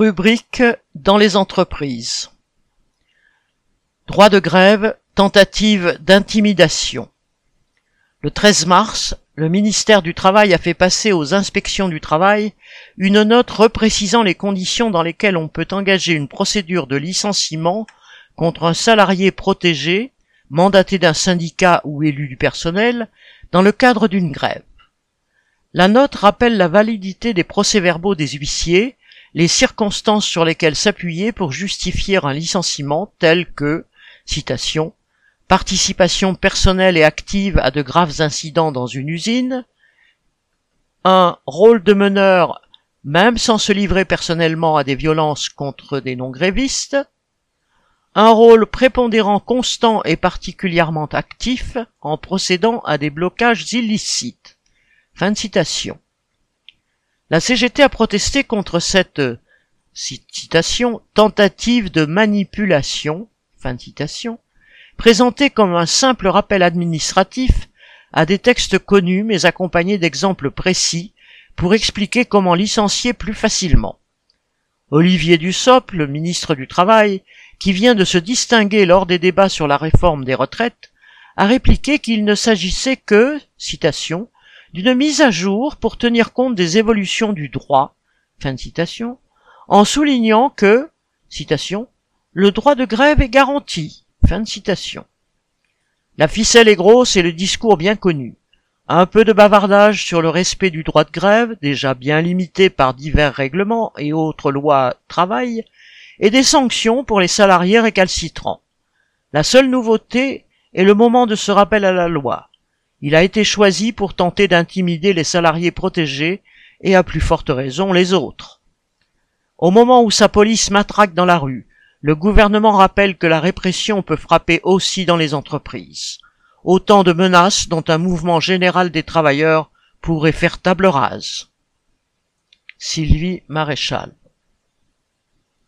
Rubrique dans les entreprises. Droit de grève, tentative d'intimidation. Le 13 mars, le ministère du Travail a fait passer aux inspections du travail une note reprécisant les conditions dans lesquelles on peut engager une procédure de licenciement contre un salarié protégé, mandaté d'un syndicat ou élu du personnel, dans le cadre d'une grève. La note rappelle la validité des procès-verbaux des huissiers, les circonstances sur lesquelles s'appuyer pour justifier un licenciement tel que, citation, participation personnelle et active à de graves incidents dans une usine, un rôle de meneur même sans se livrer personnellement à des violences contre des non-grévistes, un rôle prépondérant constant et particulièrement actif en procédant à des blocages illicites. Fin de citation. La CGT a protesté contre cette citation tentative de manipulation, présentée comme un simple rappel administratif à des textes connus mais accompagnés d'exemples précis pour expliquer comment licencier plus facilement. Olivier Dussopt, le ministre du Travail, qui vient de se distinguer lors des débats sur la réforme des retraites, a répliqué qu'il ne s'agissait que, citation, d'une mise à jour pour tenir compte des évolutions du droit, fin de citation, en soulignant que, citation, le droit de grève est garanti, fin de citation. La ficelle est grosse et le discours bien connu. Un peu de bavardage sur le respect du droit de grève, déjà bien limité par divers règlements et autres lois travail, et des sanctions pour les salariés récalcitrants. La seule nouveauté est le moment de ce rappel à la loi, il a été choisi pour tenter d'intimider les salariés protégés et à plus forte raison les autres. Au moment où sa police matraque dans la rue, le gouvernement rappelle que la répression peut frapper aussi dans les entreprises. Autant de menaces dont un mouvement général des travailleurs pourrait faire table rase. Sylvie Maréchal